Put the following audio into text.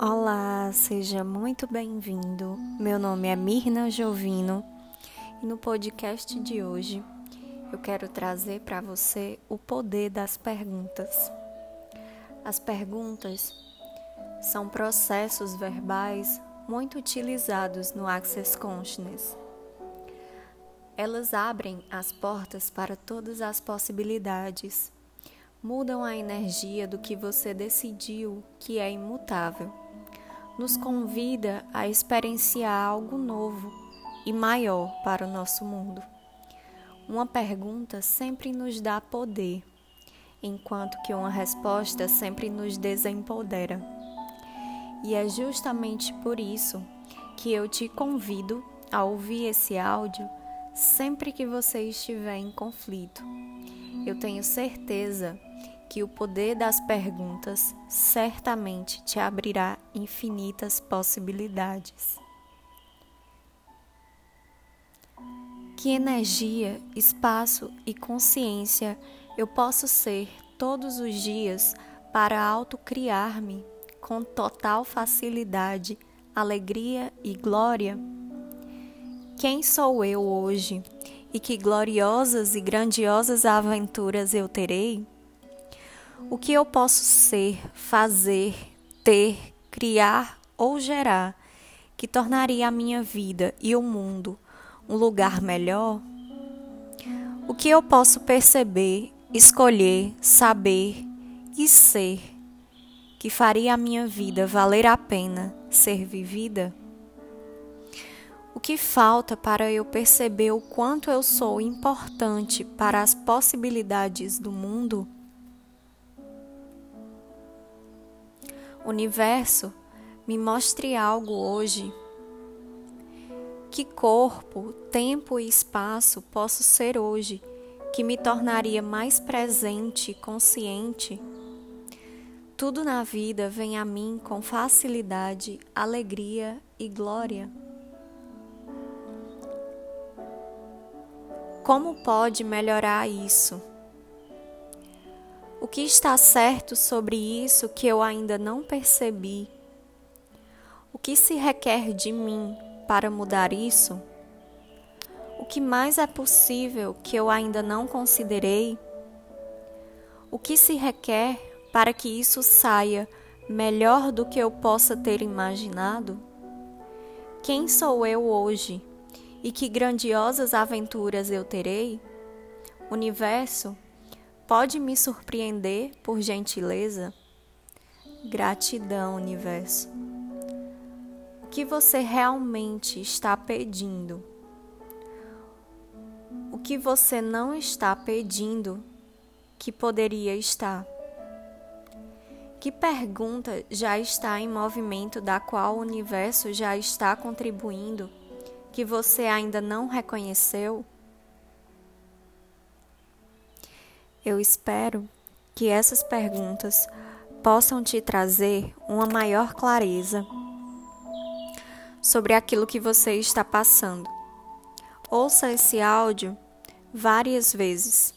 Olá, seja muito bem-vindo. Meu nome é Mirna Jovino e no podcast de hoje eu quero trazer para você o poder das perguntas. As perguntas são processos verbais muito utilizados no Access Consciousness. Elas abrem as portas para todas as possibilidades mudam a energia do que você decidiu que é imutável. Nos convida a experienciar algo novo e maior para o nosso mundo. Uma pergunta sempre nos dá poder, enquanto que uma resposta sempre nos desempodera. E é justamente por isso que eu te convido a ouvir esse áudio sempre que você estiver em conflito. Eu tenho certeza que o poder das perguntas certamente te abrirá infinitas possibilidades. Que energia, espaço e consciência eu posso ser todos os dias para autocriar-me com total facilidade, alegria e glória? Quem sou eu hoje e que gloriosas e grandiosas aventuras eu terei? O que eu posso ser, fazer, ter, criar ou gerar que tornaria a minha vida e o mundo um lugar melhor? O que eu posso perceber, escolher, saber e ser que faria a minha vida valer a pena ser vivida? O que falta para eu perceber o quanto eu sou importante para as possibilidades do mundo? Universo, me mostre algo hoje. Que corpo, tempo e espaço posso ser hoje que me tornaria mais presente e consciente? Tudo na vida vem a mim com facilidade, alegria e glória. Como pode melhorar isso? O que está certo sobre isso que eu ainda não percebi? O que se requer de mim para mudar isso? O que mais é possível que eu ainda não considerei? O que se requer para que isso saia melhor do que eu possa ter imaginado? Quem sou eu hoje e que grandiosas aventuras eu terei? Universo, Pode me surpreender, por gentileza? Gratidão, universo. O que você realmente está pedindo? O que você não está pedindo que poderia estar? Que pergunta já está em movimento da qual o universo já está contribuindo que você ainda não reconheceu? Eu espero que essas perguntas possam te trazer uma maior clareza sobre aquilo que você está passando. Ouça esse áudio várias vezes